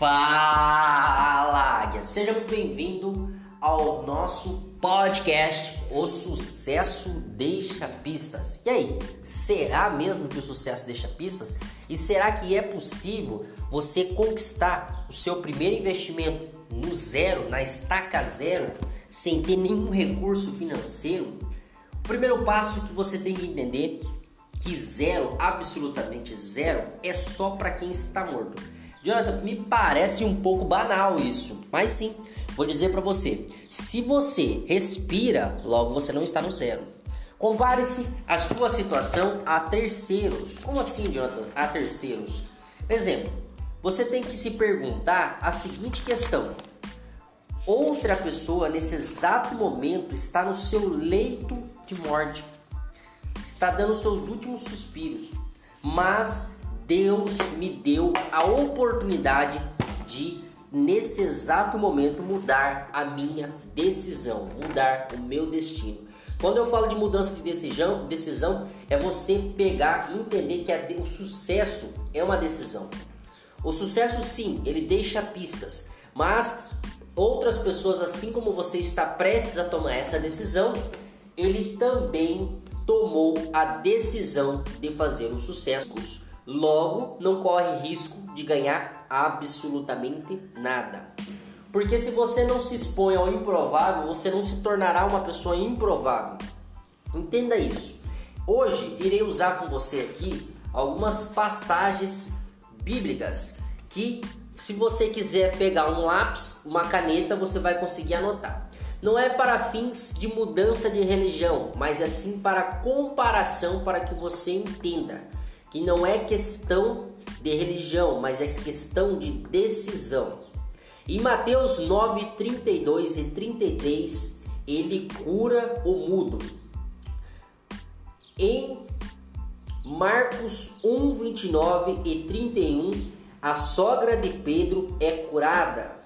Fala, Águia! Seja bem-vindo ao nosso podcast O Sucesso Deixa Pistas. E aí, será mesmo que o sucesso deixa pistas? E será que é possível você conquistar o seu primeiro investimento no zero, na estaca zero, sem ter nenhum recurso financeiro? O primeiro passo que você tem que entender que zero, absolutamente zero, é só para quem está morto. Jonathan, me parece um pouco banal isso, mas sim, vou dizer para você: se você respira, logo você não está no zero. Compare-se a sua situação a terceiros. Como assim, Jonathan? A terceiros. Exemplo, você tem que se perguntar a seguinte questão: outra pessoa nesse exato momento está no seu leito de morte, está dando seus últimos suspiros, mas Deus me deu a oportunidade de, nesse exato momento, mudar a minha decisão, mudar o meu destino. Quando eu falo de mudança de decisão, decisão é você pegar e entender que a, o sucesso é uma decisão. O sucesso, sim, ele deixa pistas, mas outras pessoas, assim como você está prestes a tomar essa decisão, ele também tomou a decisão de fazer o sucesso Logo, não corre risco de ganhar absolutamente nada. Porque se você não se expõe ao improvável, você não se tornará uma pessoa improvável. Entenda isso. Hoje irei usar com você aqui algumas passagens bíblicas que, se você quiser pegar um lápis, uma caneta, você vai conseguir anotar. Não é para fins de mudança de religião, mas é sim para comparação para que você entenda que não é questão de religião, mas é questão de decisão. Em Mateus 9, 32 e 33, ele cura o mudo. Em Marcos 1, 29 e 31, a sogra de Pedro é curada.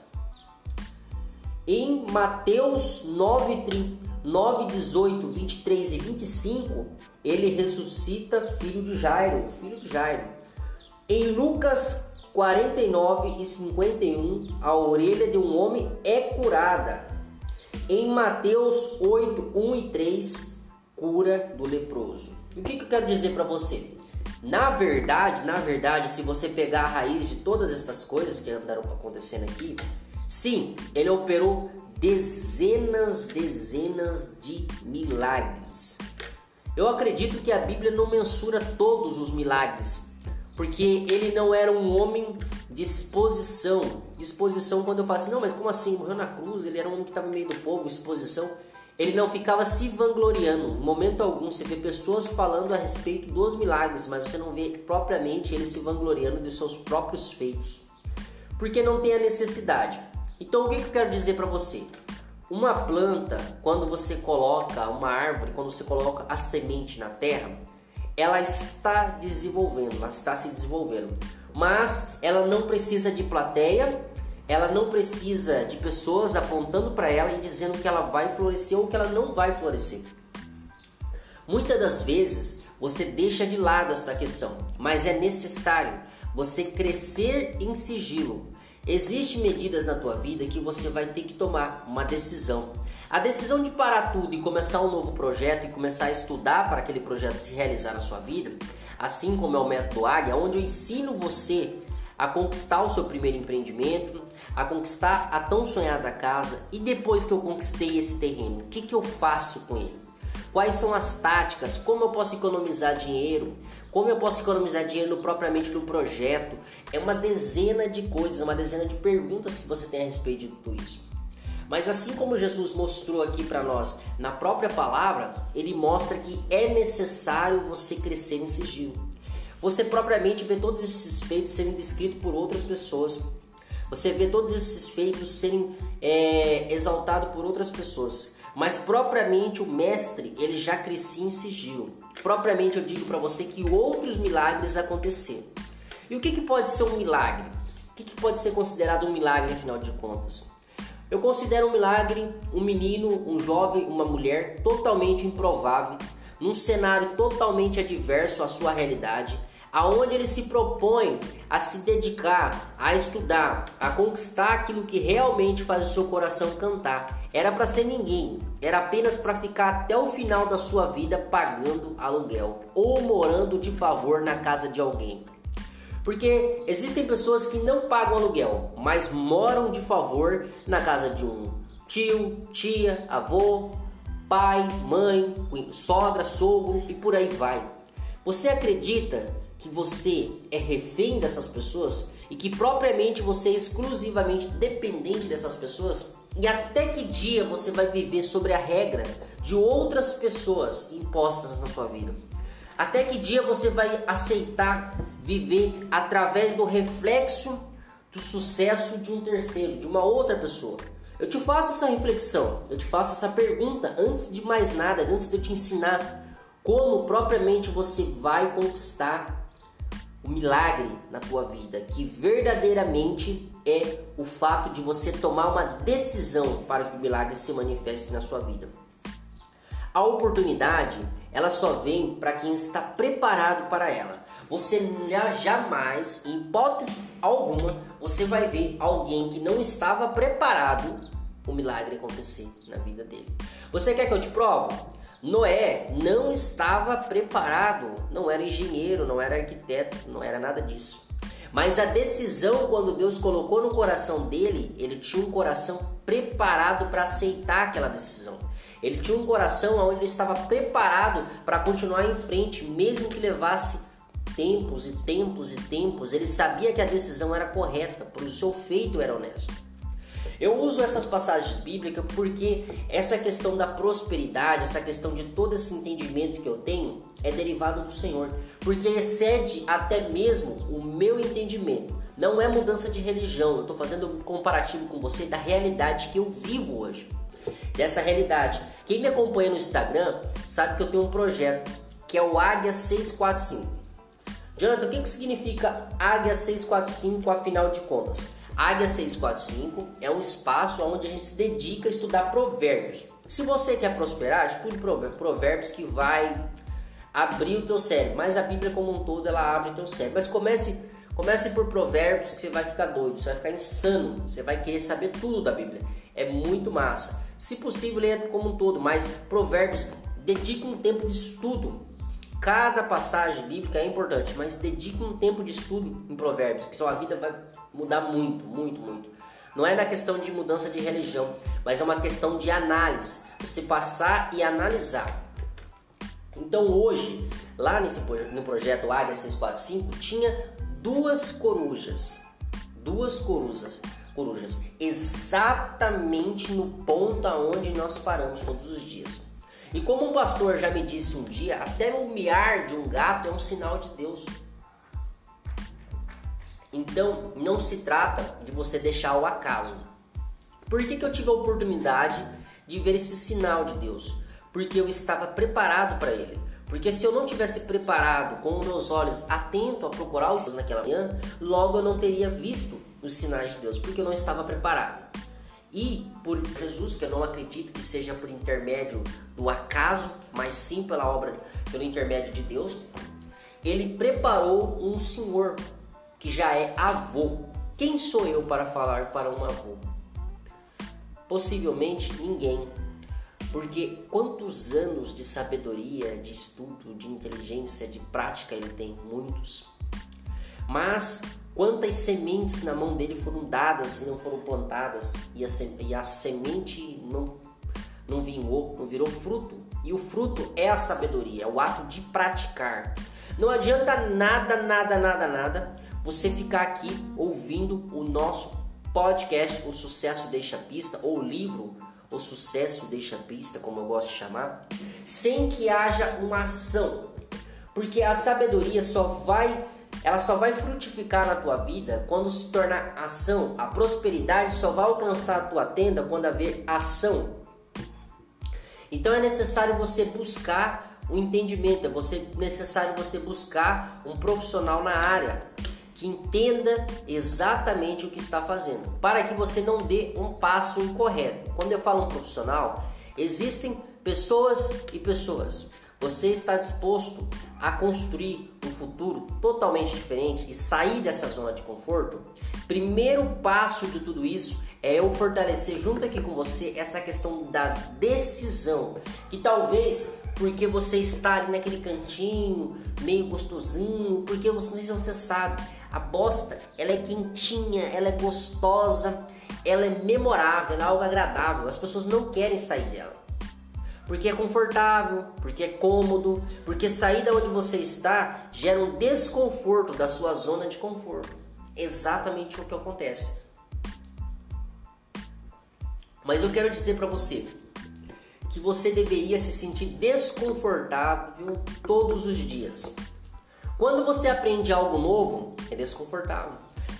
Em Mateus 9, 30, 9, 18, 23 e 25, ele ressuscita filho de Jairo, filho de Jairo. Em Lucas 49 e 51, a orelha de um homem é curada. Em Mateus 8, 1 e 3, cura do leproso. o que, que eu quero dizer para você? Na verdade, na verdade, se você pegar a raiz de todas estas coisas que andaram acontecendo aqui, sim, ele operou dezenas, dezenas de milagres. Eu acredito que a Bíblia não mensura todos os milagres, porque ele não era um homem de exposição. Exposição quando eu falo assim, não, mas como assim? Morreu na cruz, ele era um homem que estava no meio do povo, exposição. Ele não ficava se vangloriando. Em momento algum você vê pessoas falando a respeito dos milagres, mas você não vê propriamente ele se vangloriando de seus próprios feitos. Porque não tem a necessidade. Então o que, que eu quero dizer para você? Uma planta, quando você coloca uma árvore, quando você coloca a semente na terra, ela está desenvolvendo, ela está se desenvolvendo. Mas ela não precisa de plateia, ela não precisa de pessoas apontando para ela e dizendo que ela vai florescer ou que ela não vai florescer. Muitas das vezes você deixa de lado esta questão, mas é necessário você crescer em sigilo Existem medidas na tua vida que você vai ter que tomar uma decisão. A decisão de parar tudo e começar um novo projeto e começar a estudar para aquele projeto se realizar na sua vida, assim como é o método Águia, onde eu ensino você a conquistar o seu primeiro empreendimento, a conquistar a tão sonhada casa e depois que eu conquistei esse terreno, o que, que eu faço com ele? Quais são as táticas? Como eu posso economizar dinheiro? Como eu posso economizar dinheiro propriamente no projeto? É uma dezena de coisas, uma dezena de perguntas que você tem a respeito de tudo isso. Mas assim como Jesus mostrou aqui para nós na própria palavra, ele mostra que é necessário você crescer em sigilo. Você propriamente vê todos esses feitos sendo descritos por outras pessoas. Você vê todos esses feitos serem é, exaltados por outras pessoas. Mas propriamente o mestre, ele já crescia em sigilo. Propriamente eu digo para você que outros milagres aconteceram. E o que, que pode ser um milagre? O que, que pode ser considerado um milagre, afinal de contas? Eu considero um milagre um menino, um jovem, uma mulher totalmente improvável, num cenário totalmente adverso à sua realidade, aonde ele se propõe a se dedicar, a estudar, a conquistar aquilo que realmente faz o seu coração cantar. Era para ser ninguém, era apenas para ficar até o final da sua vida pagando aluguel ou morando de favor na casa de alguém. Porque existem pessoas que não pagam aluguel, mas moram de favor na casa de um tio, tia, avô, pai, mãe, sogra, sogro e por aí vai. Você acredita que você é refém dessas pessoas e que propriamente você é exclusivamente dependente dessas pessoas? E até que dia você vai viver sobre a regra de outras pessoas impostas na sua vida? Até que dia você vai aceitar viver através do reflexo do sucesso de um terceiro, de uma outra pessoa? Eu te faço essa reflexão, eu te faço essa pergunta antes de mais nada, antes de eu te ensinar como propriamente você vai conquistar o milagre na tua vida, que verdadeiramente é o fato de você tomar uma decisão para que o milagre se manifeste na sua vida. A oportunidade, ela só vem para quem está preparado para ela. Você jamais, em hipótese alguma, você vai ver alguém que não estava preparado o milagre acontecer na vida dele. Você quer que eu te prove? Noé não estava preparado, não era engenheiro, não era arquiteto, não era nada disso. Mas a decisão, quando Deus colocou no coração dele, ele tinha um coração preparado para aceitar aquela decisão. Ele tinha um coração onde ele estava preparado para continuar em frente, mesmo que levasse tempos e tempos e tempos. Ele sabia que a decisão era correta, porque o seu feito era honesto. Eu uso essas passagens bíblicas porque essa questão da prosperidade, essa questão de todo esse entendimento que eu tenho é derivado do Senhor, porque excede até mesmo o meu entendimento. Não é mudança de religião, eu estou fazendo um comparativo com você da realidade que eu vivo hoje. Dessa realidade. Quem me acompanha no Instagram sabe que eu tenho um projeto que é o Águia 645. Jonathan, o que, que significa Águia 645 afinal de contas? Águia 645 é um espaço onde a gente se dedica a estudar provérbios. Se você quer prosperar, estude provérbios que vai abrir o teu cérebro. Mas a Bíblia como um todo, ela abre o teu cérebro. Mas comece, comece por provérbios que você vai ficar doido, você vai ficar insano. Você vai querer saber tudo da Bíblia. É muito massa. Se possível, leia como um todo, mas provérbios, dedique um tempo de estudo Cada passagem bíblica é importante, mas dedique um tempo de estudo em Provérbios, que sua vida vai mudar muito, muito, muito. Não é na questão de mudança de religião, mas é uma questão de análise. Você passar e analisar. Então hoje, lá nesse no projeto Águia 645, tinha duas corujas. Duas corujas, corujas, exatamente no ponto aonde nós paramos todos os dias. E como um pastor já me disse um dia, até o miar de um gato é um sinal de Deus. Então não se trata de você deixar o acaso. Por que, que eu tive a oportunidade de ver esse sinal de Deus? Porque eu estava preparado para ele. Porque se eu não tivesse preparado com meus olhos atento a procurar o Senhor naquela manhã, logo eu não teria visto os sinais de Deus, porque eu não estava preparado. E por Jesus, que eu não acredito que seja por intermédio do acaso, mas sim pela obra, pelo intermédio de Deus, ele preparou um senhor que já é avô. Quem sou eu para falar para um avô? Possivelmente ninguém. Porque quantos anos de sabedoria, de estudo, de inteligência, de prática ele tem? Muitos. Mas Quantas sementes na mão dele foram dadas e não foram plantadas e a, e a semente não, não vingou, não virou fruto. E o fruto é a sabedoria, é o ato de praticar. Não adianta nada, nada, nada, nada você ficar aqui ouvindo o nosso podcast, O Sucesso Deixa Pista, ou o livro O Sucesso Deixa Pista, como eu gosto de chamar, sem que haja uma ação. Porque a sabedoria só vai ela só vai frutificar na tua vida quando se tornar ação. A prosperidade só vai alcançar a tua tenda quando haver ação. Então é necessário você buscar o um entendimento, é você, necessário você buscar um profissional na área que entenda exatamente o que está fazendo, para que você não dê um passo incorreto. Quando eu falo um profissional, existem pessoas e pessoas. Você está disposto a construir um futuro totalmente diferente e sair dessa zona de conforto, primeiro passo de tudo isso é eu fortalecer junto aqui com você essa questão da decisão, que talvez porque você está ali naquele cantinho, meio gostosinho, porque você, não sei se você sabe, a bosta, ela é quentinha, ela é gostosa, ela é memorável, ela é algo agradável. As pessoas não querem sair dela. Porque é confortável, porque é cômodo, porque sair da onde você está gera um desconforto da sua zona de conforto. Exatamente o que acontece. Mas eu quero dizer para você que você deveria se sentir desconfortável todos os dias. Quando você aprende algo novo, é desconfortável.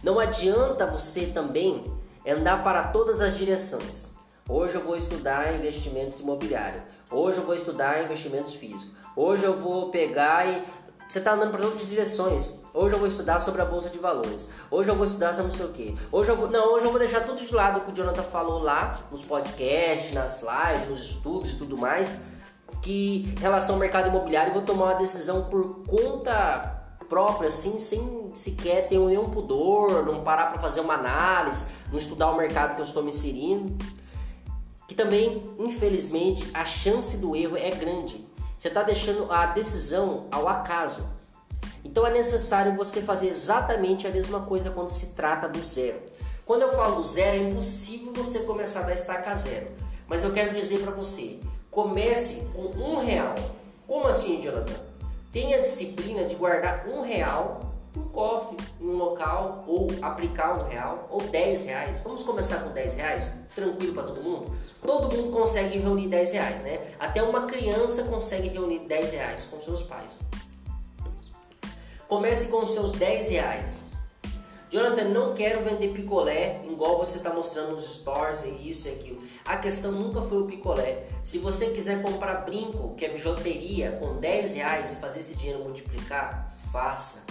Não adianta você também andar para todas as direções. Hoje eu vou estudar investimentos imobiliários. Hoje eu vou estudar investimentos físicos. Hoje eu vou pegar e você está andando para todas as direções. Hoje eu vou estudar sobre a bolsa de valores. Hoje eu vou estudar sobre não sei o quê. Hoje eu vou, não, hoje eu vou deixar tudo de lado que o Jonathan falou lá nos podcasts, nas lives, nos estudos e tudo mais, que em relação ao mercado imobiliário eu vou tomar uma decisão por conta própria, assim, sem sequer ter nenhum pudor, não parar para fazer uma análise, não estudar o mercado que eu estou me inserindo. Que também, infelizmente, a chance do erro é grande. Você está deixando a decisão ao acaso. Então é necessário você fazer exatamente a mesma coisa quando se trata do zero. Quando eu falo zero, é impossível você começar da estaca zero. Mas eu quero dizer para você, comece com um real. Como assim, Jonathan? Tenha a disciplina de guardar um real no cofre, um local, ou aplicar um real, ou dez reais. Vamos começar com dez reais? Tranquilo para todo mundo? Todo mundo consegue reunir dez reais, né? Até uma criança consegue reunir dez reais com seus pais. Comece com seus 10 reais. Jonathan, não quero vender picolé igual você está mostrando nos stories e isso e aquilo. A questão nunca foi o picolé. Se você quiser comprar brinco, que é bijuteria, com 10 reais e fazer esse dinheiro multiplicar, faça.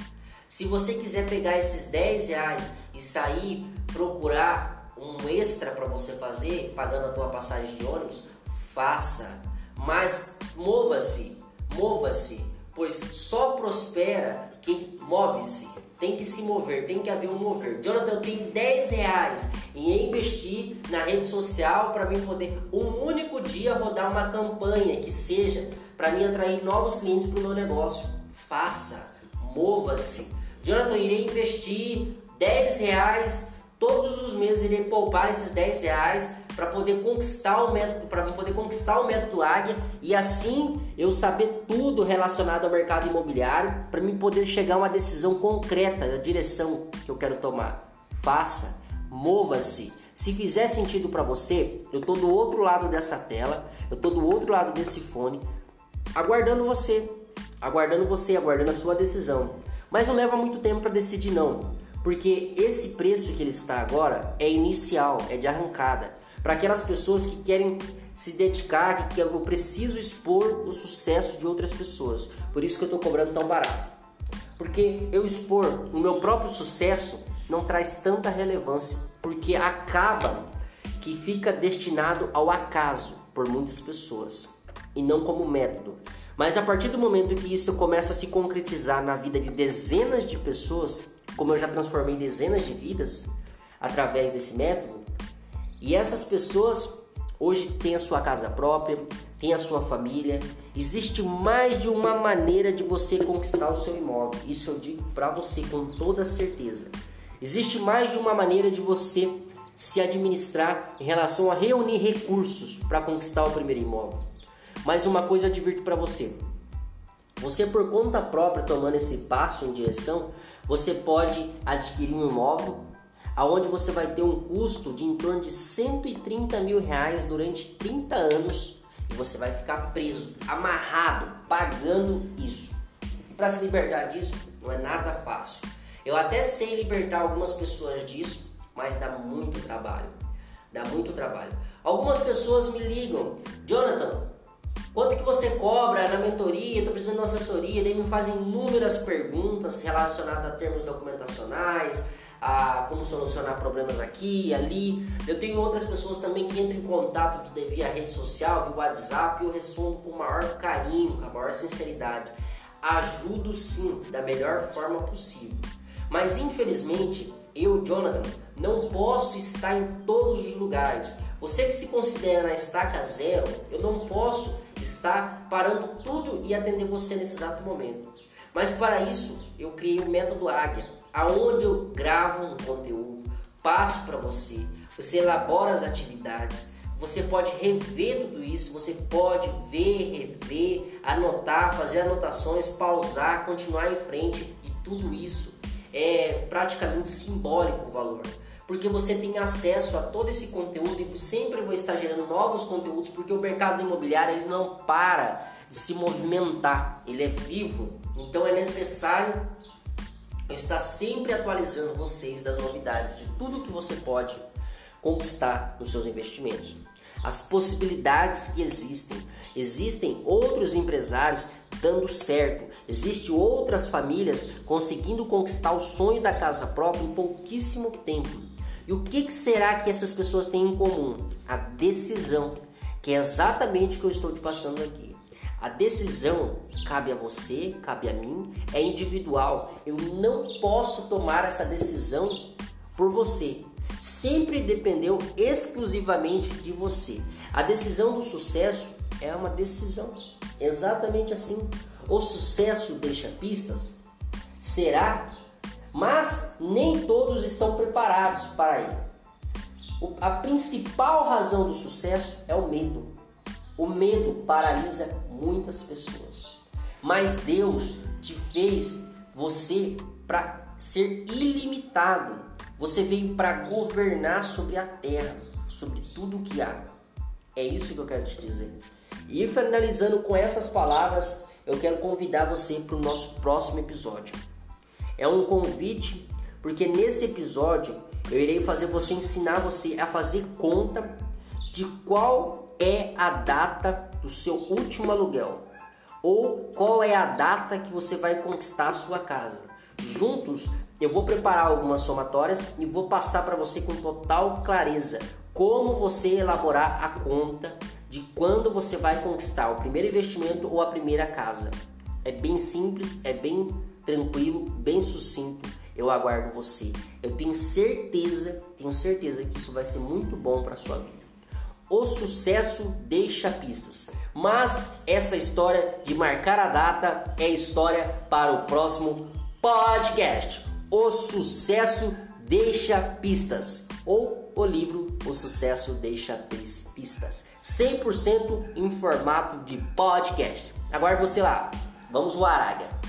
Se você quiser pegar esses 10 reais e sair procurar um extra para você fazer, pagando a tua passagem de ônibus, faça. Mas mova-se, mova-se, pois só prospera quem move-se. Tem que se mover, tem que haver um mover. Jonathan, eu tenho 10 reais em investir na rede social para mim poder um único dia rodar uma campanha que seja para mim atrair novos clientes para o meu negócio. Faça, mova-se. Jonathan, irei investir 10 reais todos os meses, irei poupar esses 10 reais para poder conquistar o método, para poder conquistar o método Águia e assim eu saber tudo relacionado ao mercado imobiliário para mim poder chegar a uma decisão concreta da direção que eu quero tomar. Faça, mova-se. Se fizer sentido para você, eu tô do outro lado dessa tela, eu tô do outro lado desse fone, aguardando você, aguardando você, aguardando a sua decisão. Mas não leva muito tempo para decidir não, porque esse preço que ele está agora é inicial, é de arrancada para aquelas pessoas que querem se dedicar, que eu preciso expor o sucesso de outras pessoas. Por isso que eu estou cobrando tão barato. Porque eu expor o meu próprio sucesso não traz tanta relevância, porque acaba que fica destinado ao acaso por muitas pessoas e não como método. Mas a partir do momento que isso começa a se concretizar na vida de dezenas de pessoas, como eu já transformei dezenas de vidas através desse método, e essas pessoas hoje têm a sua casa própria, têm a sua família. Existe mais de uma maneira de você conquistar o seu imóvel. Isso eu digo para você com toda certeza. Existe mais de uma maneira de você se administrar em relação a reunir recursos para conquistar o primeiro imóvel. Mas uma coisa eu advirto para você. Você por conta própria tomando esse passo em direção, você pode adquirir um imóvel aonde você vai ter um custo de em torno de 130 mil reais durante 30 anos e você vai ficar preso, amarrado, pagando isso. Para se libertar disso não é nada fácil. Eu até sei libertar algumas pessoas disso, mas dá muito trabalho. Dá muito trabalho. Algumas pessoas me ligam, Jonathan, quanto que você cobra na mentoria? Estou precisando de uma assessoria. Daí me fazem inúmeras perguntas relacionadas a termos documentacionais, a como solucionar problemas aqui ali. Eu tenho outras pessoas também que entram em contato via rede social, via WhatsApp, e eu respondo com o maior carinho, com a maior sinceridade. Ajudo sim, da melhor forma possível. Mas infelizmente, eu, Jonathan, não posso estar em todos os lugares. Você que se considera na estaca zero, eu não posso estar parando tudo e atender você nesse exato momento. Mas para isso, eu criei o método Águia, aonde eu gravo um conteúdo, passo para você, você elabora as atividades, você pode rever tudo isso, você pode ver, rever, anotar, fazer anotações, pausar, continuar em frente e tudo isso é praticamente simbólico o valor. Porque você tem acesso a todo esse conteúdo e sempre vou estar gerando novos conteúdos, porque o mercado imobiliário ele não para de se movimentar, ele é vivo. Então é necessário estar sempre atualizando vocês das novidades, de tudo que você pode conquistar nos seus investimentos. As possibilidades que existem. Existem outros empresários dando certo. Existem outras famílias conseguindo conquistar o sonho da casa própria em pouquíssimo tempo. E o que, que será que essas pessoas têm em comum? A decisão, que é exatamente o que eu estou te passando aqui. A decisão cabe a você, cabe a mim, é individual. Eu não posso tomar essa decisão por você sempre dependeu exclusivamente de você. A decisão do sucesso é uma decisão, exatamente assim. O sucesso deixa pistas? Será? Mas nem todos estão preparados para ir. A principal razão do sucesso é o medo. O medo paralisa muitas pessoas. Mas Deus te fez você para ser ilimitado você veio para governar sobre a terra, sobre tudo o que há. É isso que eu quero te dizer. E finalizando com essas palavras, eu quero convidar você para o nosso próximo episódio. É um convite, porque nesse episódio eu irei fazer você ensinar você a fazer conta de qual é a data do seu último aluguel ou qual é a data que você vai conquistar a sua casa. Juntos eu vou preparar algumas somatórias e vou passar para você com total clareza como você elaborar a conta de quando você vai conquistar o primeiro investimento ou a primeira casa. É bem simples, é bem tranquilo, bem sucinto. Eu aguardo você. Eu tenho certeza, tenho certeza que isso vai ser muito bom para sua vida. O sucesso deixa pistas, mas essa história de marcar a data é história para o próximo podcast. O Sucesso Deixa Pistas ou o livro O Sucesso Deixa Pistas, 100% em formato de podcast. Agora você lá, vamos voar, águia!